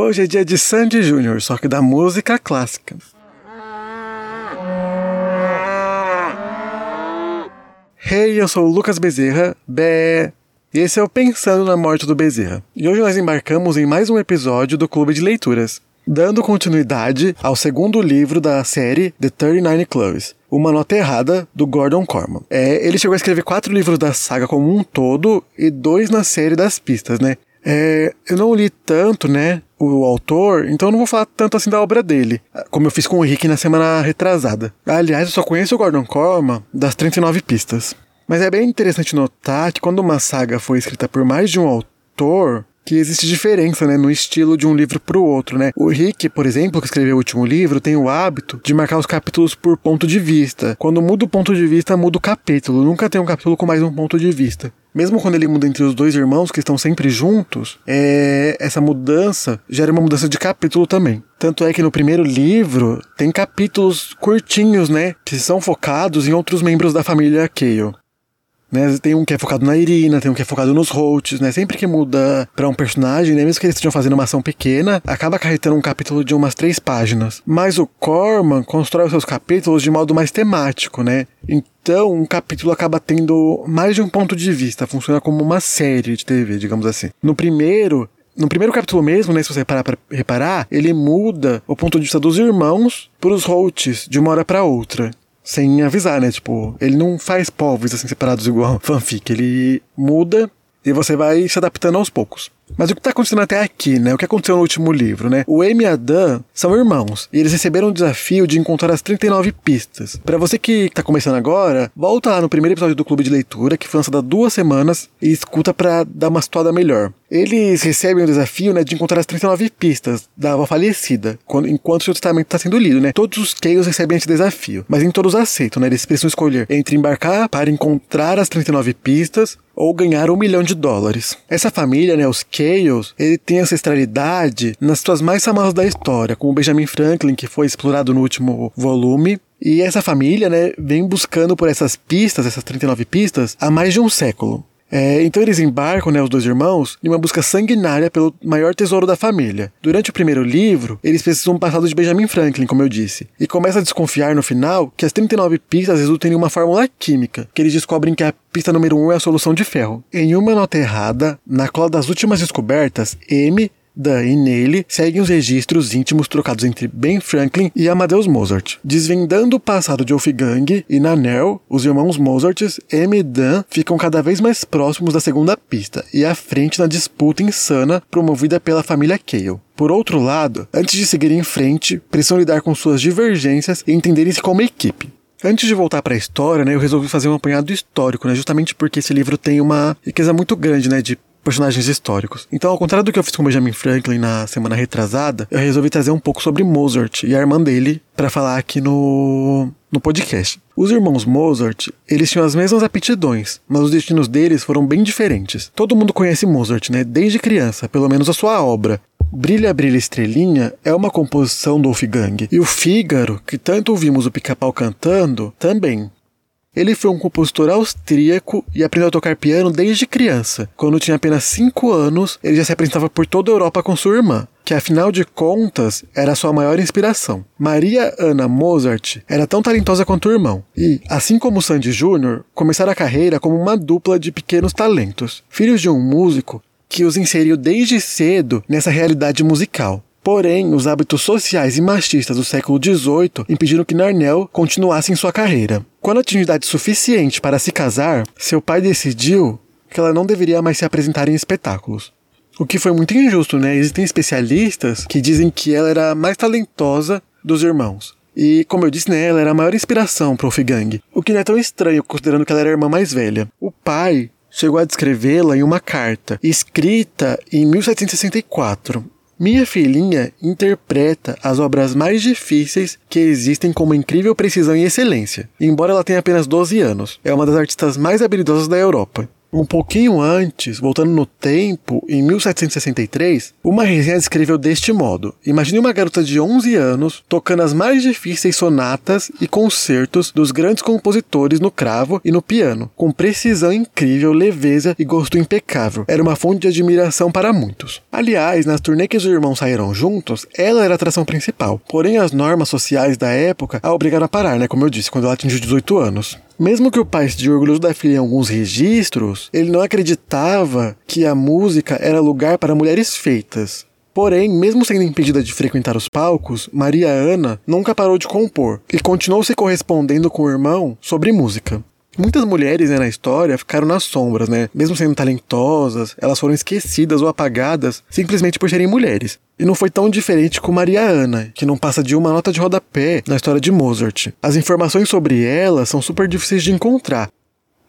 Hoje é dia de Sandy Júnior, só que da música clássica. Hey, eu sou o Lucas Bezerra, Bé. E esse é o Pensando na Morte do Bezerra. E hoje nós embarcamos em mais um episódio do Clube de Leituras, dando continuidade ao segundo livro da série The 39 Clubs, Uma Nota Errada, do Gordon Corman. É, ele chegou a escrever quatro livros da saga como um todo e dois na série das pistas, né? É, eu não li tanto, né, o autor, então eu não vou falar tanto assim da obra dele, como eu fiz com o Rick na semana retrasada. Aliás, eu só conheço o Gordon Corman das 39 pistas. Mas é bem interessante notar que quando uma saga foi escrita por mais de um autor, que existe diferença, né, no estilo de um livro para o outro, né? O Rick, por exemplo, que escreveu o último livro, tem o hábito de marcar os capítulos por ponto de vista. Quando muda o ponto de vista, muda o capítulo. Nunca tem um capítulo com mais um ponto de vista. Mesmo quando ele muda entre os dois irmãos que estão sempre juntos, é... essa mudança gera uma mudança de capítulo também. Tanto é que no primeiro livro tem capítulos curtinhos, né, que são focados em outros membros da família Kale. Né? Tem um que é focado na Irina, tem um que é focado nos Holtz, né? Sempre que muda para um personagem, né? mesmo que eles estejam fazendo uma ação pequena, acaba acarretando um capítulo de umas três páginas. Mas o Corman constrói os seus capítulos de modo mais temático, né? Então, um capítulo acaba tendo mais de um ponto de vista, funciona como uma série de TV, digamos assim. No primeiro, no primeiro capítulo mesmo, né, se você parar reparar, ele muda o ponto de vista dos irmãos pros Holtz de uma hora para outra sem avisar, né? Tipo, ele não faz povos assim separados igual fanfic. Ele muda e você vai se adaptando aos poucos. Mas o que está acontecendo até aqui, né? O que aconteceu no último livro, né? O Amy e a Dan são irmãos e eles receberam o desafio de encontrar as 39 pistas. Para você que está começando agora, volta lá no primeiro episódio do Clube de Leitura, que foi lançado há duas semanas, e escuta para dar uma situada melhor. Eles recebem o desafio, né, de encontrar as 39 pistas da avó falecida, quando, enquanto seu testamento está sendo lido, né? Todos os Chaos recebem esse desafio, mas nem todos aceitam, né? Eles precisam escolher entre embarcar para encontrar as 39 pistas ou ganhar um milhão de dólares. Essa família, né, os Chaos, ele tem ancestralidade nas suas mais famosas da história, como Benjamin Franklin, que foi explorado no último volume, e essa família, né, vem buscando por essas pistas, essas 39 pistas, há mais de um século. É, então eles embarcam, né, os dois irmãos, em uma busca sanguinária pelo maior tesouro da família. Durante o primeiro livro, eles precisam passado de Benjamin Franklin, como eu disse, e começam a desconfiar no final que as 39 pistas resultam em uma fórmula química, que eles descobrem que a pista número 1 é a solução de ferro. Em uma nota errada, na cola das últimas descobertas, M Dan e nele seguem os registros íntimos trocados entre Ben Franklin e Amadeus Mozart. Desvendando o passado de Wolfgang e Nanel, os irmãos Mozart, M e Dan ficam cada vez mais próximos da segunda pista e à frente na disputa insana promovida pela família Cale. Por outro lado, antes de seguir em frente, precisam lidar com suas divergências e entenderem-se como equipe. Antes de voltar para a história, né, eu resolvi fazer um apanhado histórico, né, justamente porque esse livro tem uma riqueza muito grande, né, de personagens históricos. Então, ao contrário do que eu fiz com Benjamin Franklin na semana retrasada, eu resolvi trazer um pouco sobre Mozart e a irmã dele para falar aqui no no podcast. Os irmãos Mozart, eles tinham as mesmas aptidões, mas os destinos deles foram bem diferentes. Todo mundo conhece Mozart, né? Desde criança, pelo menos a sua obra. Brilha, Brilha Estrelinha é uma composição do Wolfgang. E o Fígaro, que tanto ouvimos o pica-pau cantando, também. Ele foi um compositor austríaco e aprendeu a tocar piano desde criança. Quando tinha apenas 5 anos, ele já se apresentava por toda a Europa com sua irmã, que afinal de contas era sua maior inspiração. Maria Anna Mozart era tão talentosa quanto o irmão, e, assim como Sandy Jr., começaram a carreira como uma dupla de pequenos talentos, filhos de um músico que os inseriu desde cedo nessa realidade musical. Porém, os hábitos sociais e machistas do século XVIII impediram que Narnell continuasse em sua carreira. Quando atingiu idade suficiente para se casar, seu pai decidiu que ela não deveria mais se apresentar em espetáculos. O que foi muito injusto, né? Existem especialistas que dizem que ela era a mais talentosa dos irmãos. E, como eu disse, né, ela era a maior inspiração para o Wolfgang. O que não é tão estranho, considerando que ela era a irmã mais velha. O pai chegou a descrevê-la em uma carta, escrita em 1764. Minha filhinha interpreta as obras mais difíceis que existem com uma incrível precisão e excelência, embora ela tenha apenas 12 anos. É uma das artistas mais habilidosas da Europa. Um pouquinho antes, voltando no tempo, em 1763, uma resenha descreveu deste modo: Imagine uma garota de 11 anos tocando as mais difíceis sonatas e concertos dos grandes compositores no cravo e no piano, com precisão incrível, leveza e gosto impecável. Era uma fonte de admiração para muitos. Aliás, nas turnê que os irmãos saíram juntos, ela era a atração principal. Porém, as normas sociais da época a obrigaram a parar, né? Como eu disse, quando ela atingiu 18 anos. Mesmo que o pai esteja orgulhoso da filha em alguns registros, ele não acreditava que a música era lugar para mulheres feitas. Porém, mesmo sendo impedida de frequentar os palcos, Maria Ana nunca parou de compor e continuou se correspondendo com o irmão sobre música. Muitas mulheres né, na história ficaram nas sombras, né? Mesmo sendo talentosas, elas foram esquecidas ou apagadas simplesmente por serem mulheres. E não foi tão diferente com Maria Ana, que não passa de uma nota de rodapé na história de Mozart. As informações sobre ela são super difíceis de encontrar.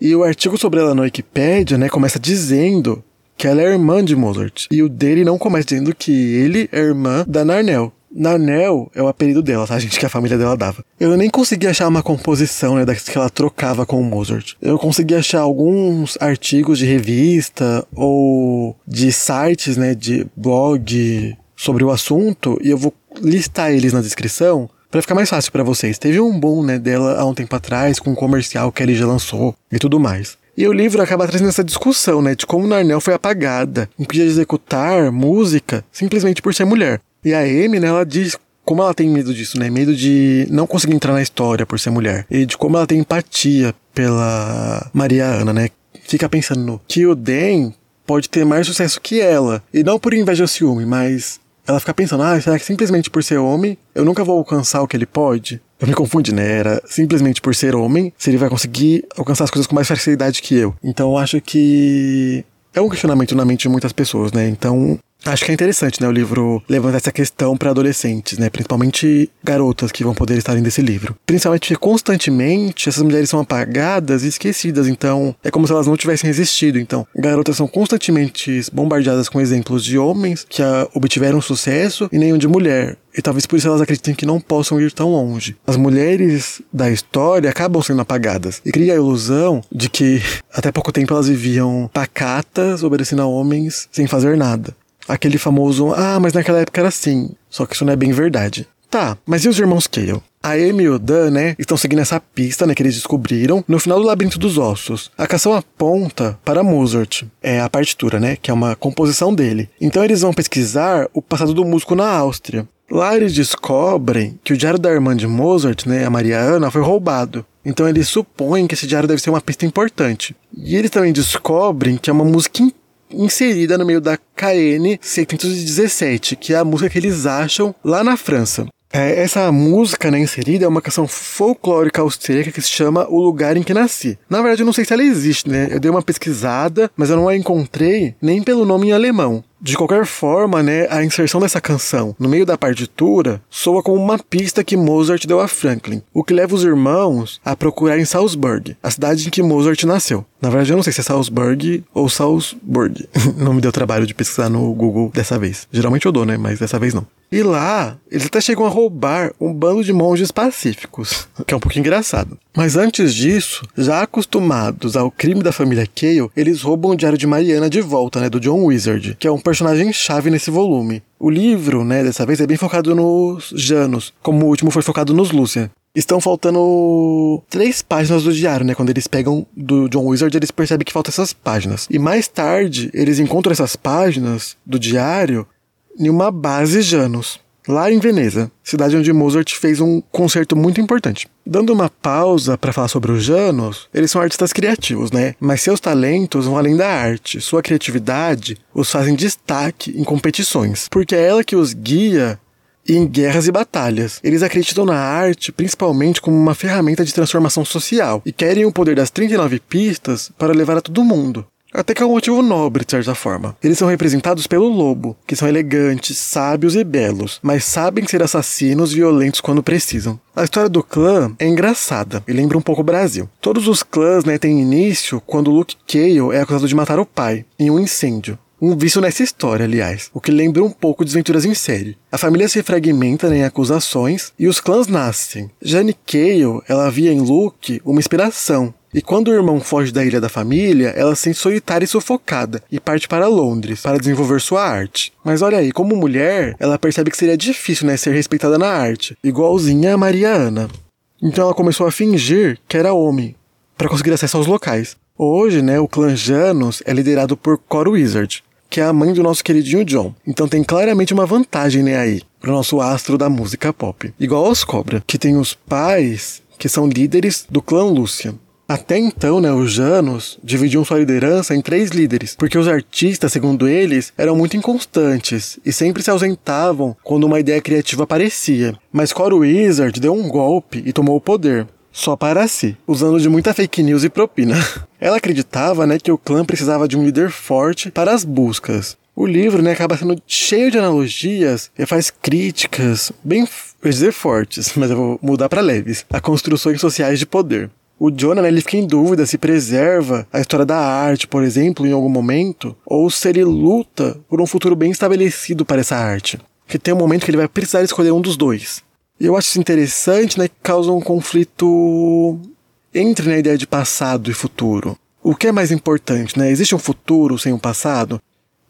E o artigo sobre ela na Wikipédia, né, começa dizendo que ela é irmã de Mozart. E o dele não começa dizendo que ele é irmã da Narnel. Narnel é o apelido dela, tá, gente? Que a família dela dava. Eu nem consegui achar uma composição, né, das que ela trocava com o Mozart. Eu consegui achar alguns artigos de revista ou de sites, né, de blog sobre o assunto, e eu vou listar eles na descrição para ficar mais fácil para vocês. Teve um boom, né, dela há um tempo atrás, com um comercial que ele já lançou e tudo mais. E o livro acaba trazendo essa discussão, né, de como Narnel foi apagada, impedida de executar música simplesmente por ser mulher. E a Amy, né, ela diz como ela tem medo disso, né? Medo de não conseguir entrar na história por ser mulher. E de como ela tem empatia pela Maria Ana, né? Fica pensando que o Dan pode ter mais sucesso que ela. E não por inveja ou ciúme, mas ela fica pensando, ah, será que simplesmente por ser homem eu nunca vou alcançar o que ele pode? Eu me confundi, né? Era simplesmente por ser homem, se ele vai conseguir alcançar as coisas com mais facilidade que eu. Então eu acho que é um questionamento na mente de muitas pessoas, né? Então Acho que é interessante, né, o livro levantar essa questão para adolescentes, né, principalmente garotas que vão poder estar nesse livro. Principalmente constantemente essas mulheres são apagadas e esquecidas, então é como se elas não tivessem existido. Então, garotas são constantemente bombardeadas com exemplos de homens que obtiveram sucesso e nenhum de mulher. E talvez por isso elas acreditem que não possam ir tão longe. As mulheres da história acabam sendo apagadas e cria a ilusão de que até pouco tempo elas viviam pacatas, obedecendo a homens sem fazer nada aquele famoso, ah, mas naquela época era assim. Só que isso não é bem verdade. Tá, mas e os irmãos Cale? A Amy e o Dan, né, estão seguindo essa pista, né, que eles descobriram no final do Labirinto dos Ossos. A canção aponta para Mozart, é a partitura, né, que é uma composição dele. Então eles vão pesquisar o passado do músico na Áustria. Lá eles descobrem que o diário da irmã de Mozart, né, a Maria Ana, foi roubado. Então eles supõem que esse diário deve ser uma pista importante. E eles também descobrem que é uma música inserida no meio da KN 717, que é a música que eles acham lá na França. É, essa música né, inserida é uma canção folclórica austríaca que se chama O Lugar em que Nasci. Na verdade, eu não sei se ela existe, né? Eu dei uma pesquisada, mas eu não a encontrei nem pelo nome em alemão. De qualquer forma, né, a inserção dessa canção no meio da partitura soa como uma pista que Mozart deu a Franklin, o que leva os irmãos a procurar em Salzburg, a cidade em que Mozart nasceu. Na verdade, eu não sei se é Salzburg ou Salzburg. não me deu trabalho de pesquisar no Google dessa vez. Geralmente eu dou, né, mas dessa vez não. E lá, eles até chegam a roubar um bando de monges pacíficos, que é um pouco engraçado. Mas antes disso, já acostumados ao crime da família Cale, eles roubam o diário de Mariana de volta, né, do John Wizard, que é um personagem chave nesse volume. O livro, né, dessa vez é bem focado nos Janos, como o último foi focado nos Lúcia. Estão faltando três páginas do diário, né? Quando eles pegam do John Wizard, eles percebem que faltam essas páginas. E mais tarde, eles encontram essas páginas do diário em uma base Janus, lá em Veneza, cidade onde Mozart fez um concerto muito importante. Dando uma pausa para falar sobre os Janus, eles são artistas criativos, né? Mas seus talentos vão além da arte. Sua criatividade os fazem destaque em competições, porque é ela que os guia em guerras e batalhas. Eles acreditam na arte principalmente como uma ferramenta de transformação social e querem o poder das 39 pistas para levar a todo mundo. Até que é um motivo nobre, de certa forma. Eles são representados pelo lobo, que são elegantes, sábios e belos, mas sabem ser assassinos violentos quando precisam. A história do clã é engraçada e lembra um pouco o Brasil. Todos os clãs né, têm início quando Luke Cale é acusado de matar o pai, em um incêndio. Um vício nessa história, aliás, o que lembra um pouco Desventuras em Série. A família se fragmenta né, em acusações e os clãs nascem. Jane Cale, ela via em Luke uma inspiração E quando o irmão foge da ilha da família, ela se sente solitária e sufocada e parte para Londres para desenvolver sua arte. Mas olha aí, como mulher, ela percebe que seria difícil né, ser respeitada na arte, igualzinha a Maria Ana. Então ela começou a fingir que era homem, para conseguir acesso aos locais. Hoje, né, o clã Janus é liderado por Cor Wizard, que é a mãe do nosso queridinho John. Então tem claramente uma vantagem né, aí, pro nosso astro da música pop. Igual aos Cobra, que tem os pais que são líderes do clã Lucian. Até então, né, os Janos dividiam sua liderança em três líderes, porque os artistas, segundo eles, eram muito inconstantes e sempre se ausentavam quando uma ideia criativa aparecia. Mas Cor Wizard deu um golpe e tomou o poder, só para si, usando de muita fake news e propina. Ela acreditava, né, que o clã precisava de um líder forte para as buscas. O livro, né, acaba sendo cheio de analogias e faz críticas bem, vou dizer fortes, mas eu vou mudar para leves, a construções sociais de poder. O Jonah, né, ele fica em dúvida se preserva a história da arte, por exemplo, em algum momento, ou se ele luta por um futuro bem estabelecido para essa arte. Que tem um momento que ele vai precisar escolher um dos dois. E eu acho isso interessante, né, que causa um conflito entre né, a ideia de passado e futuro. O que é mais importante, né? Existe um futuro sem um passado?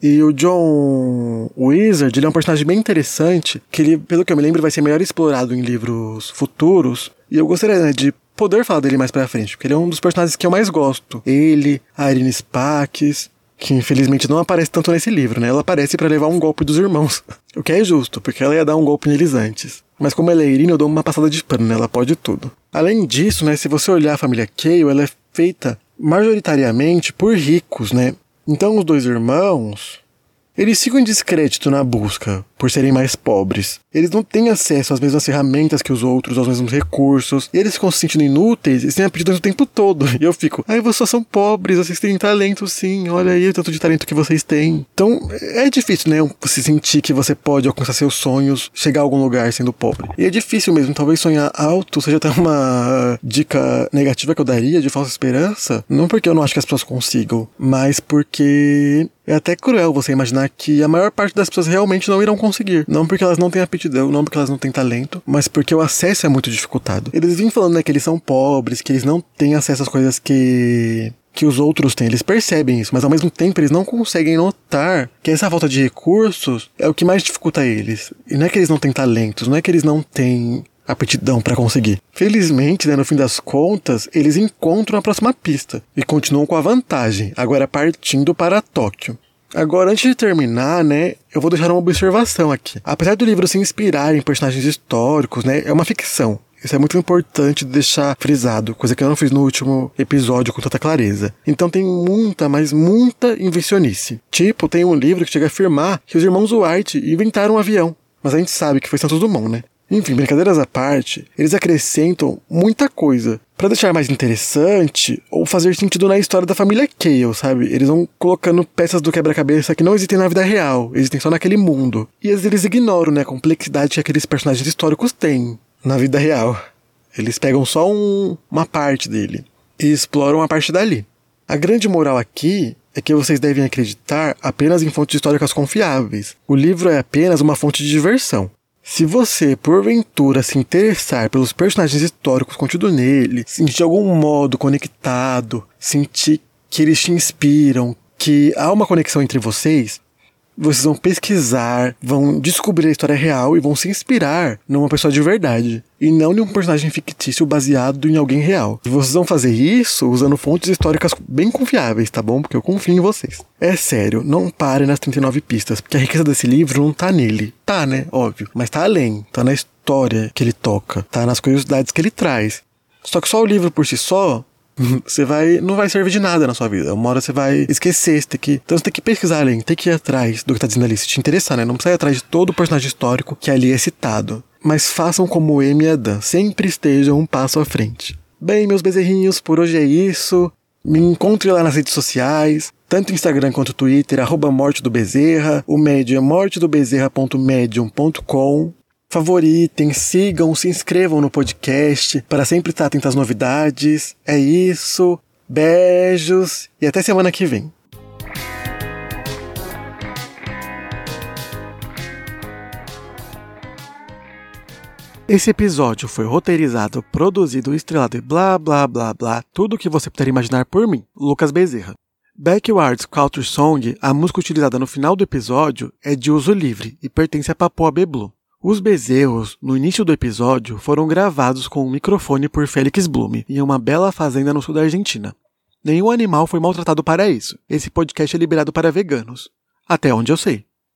E o John Wizard, ele é um personagem bem interessante, que ele, pelo que eu me lembro, vai ser melhor explorado em livros futuros. E eu gostaria né, de poder falar dele mais pra frente, porque ele é um dos personagens que eu mais gosto. Ele, a Irene Spax, que infelizmente não aparece tanto nesse livro, né? Ela aparece para levar um golpe dos irmãos. O que é justo, porque ela ia dar um golpe neles antes. Mas como ela é Irene, eu dou uma passada de pano, né? Ela pode tudo. Além disso, né, se você olhar a família Cale, ela é feita majoritariamente por ricos, né? Então os dois irmãos, eles ficam em descrédito na busca, por serem mais pobres. Eles não têm acesso às mesmas ferramentas que os outros, aos mesmos recursos. E eles ficam se sentindo inúteis e sem aptidões o tempo todo. E eu fico, ai, vocês são pobres, vocês têm talento sim, olha aí o tanto de talento que vocês têm. Então, é difícil, né? Você sentir que você pode alcançar seus sonhos, chegar a algum lugar sendo pobre. E é difícil mesmo, talvez sonhar alto seja até uma dica negativa que eu daria de falsa esperança. Não porque eu não acho que as pessoas consigam, mas porque é até cruel você imaginar que a maior parte das pessoas realmente não irão conseguir. Não porque elas não têm aptidão, não porque elas não têm talento, mas porque o acesso é muito dificultado. Eles vêm falando né, que eles são pobres, que eles não têm acesso às coisas que que os outros têm. Eles percebem isso, mas ao mesmo tempo eles não conseguem notar que essa falta de recursos é o que mais dificulta eles. E não é que eles não têm talentos, não é que eles não têm aptidão para conseguir. Felizmente, né, no fim das contas, eles encontram a próxima pista e continuam com a vantagem, agora partindo para Tóquio. Agora, antes de terminar, né, eu vou deixar uma observação aqui. Apesar do livro se inspirar em personagens históricos, né, é uma ficção. Isso é muito importante deixar frisado, coisa que eu não fiz no último episódio com tanta clareza. Então tem muita, mas muita invencionice. Tipo, tem um livro que chega a afirmar que os irmãos White inventaram um avião. Mas a gente sabe que foi Santos Dumont, né? Enfim, brincadeiras à parte, eles acrescentam muita coisa para deixar mais interessante ou fazer sentido na história da família Cale, sabe? Eles vão colocando peças do quebra-cabeça que não existem na vida real, existem só naquele mundo. E às vezes eles ignoram né, a complexidade que aqueles personagens históricos têm na vida real. Eles pegam só um, uma parte dele e exploram a parte dali. A grande moral aqui é que vocês devem acreditar apenas em fontes históricas confiáveis. O livro é apenas uma fonte de diversão. Se você, porventura, se interessar pelos personagens históricos contidos nele, sentir de algum modo conectado, sentir que eles te inspiram, que há uma conexão entre vocês, vocês vão pesquisar, vão descobrir a história real e vão se inspirar numa pessoa de verdade. E não em um personagem fictício baseado em alguém real. E vocês vão fazer isso usando fontes históricas bem confiáveis, tá bom? Porque eu confio em vocês. É sério, não pare nas 39 pistas, porque a riqueza desse livro não tá nele. Tá, né? Óbvio. Mas tá além. Tá na história que ele toca. Tá nas curiosidades que ele traz. Só que só o livro por si só você vai. não vai servir de nada na sua vida. Uma hora você vai esquecer, você tem que. Então você tem que pesquisar além, tem que ir atrás do que tá dizendo ali, se te interessar, né? Não precisa ir atrás de todo o personagem histórico que ali é citado. Mas façam como Amy e Adam, sempre estejam um passo à frente. Bem, meus bezerrinhos, por hoje é isso. Me encontre lá nas redes sociais, tanto Instagram quanto Twitter, arroba Morte do Bezerra. O médio é mortedobezerra.medium.com favoritem, sigam, se inscrevam no podcast para sempre estar atento às novidades. É isso. Beijos e até semana que vem. Esse episódio foi roteirizado, produzido, estrelado e blá blá blá blá, tudo o que você puder imaginar por mim, Lucas Bezerra. Backwards Culture Song, a música utilizada no final do episódio, é de uso livre e pertence a Papua Beblu. Os bezerros, no início do episódio, foram gravados com um microfone por Félix Blume, em uma bela fazenda no sul da Argentina. Nenhum animal foi maltratado para isso. Esse podcast é liberado para veganos. Até onde eu sei.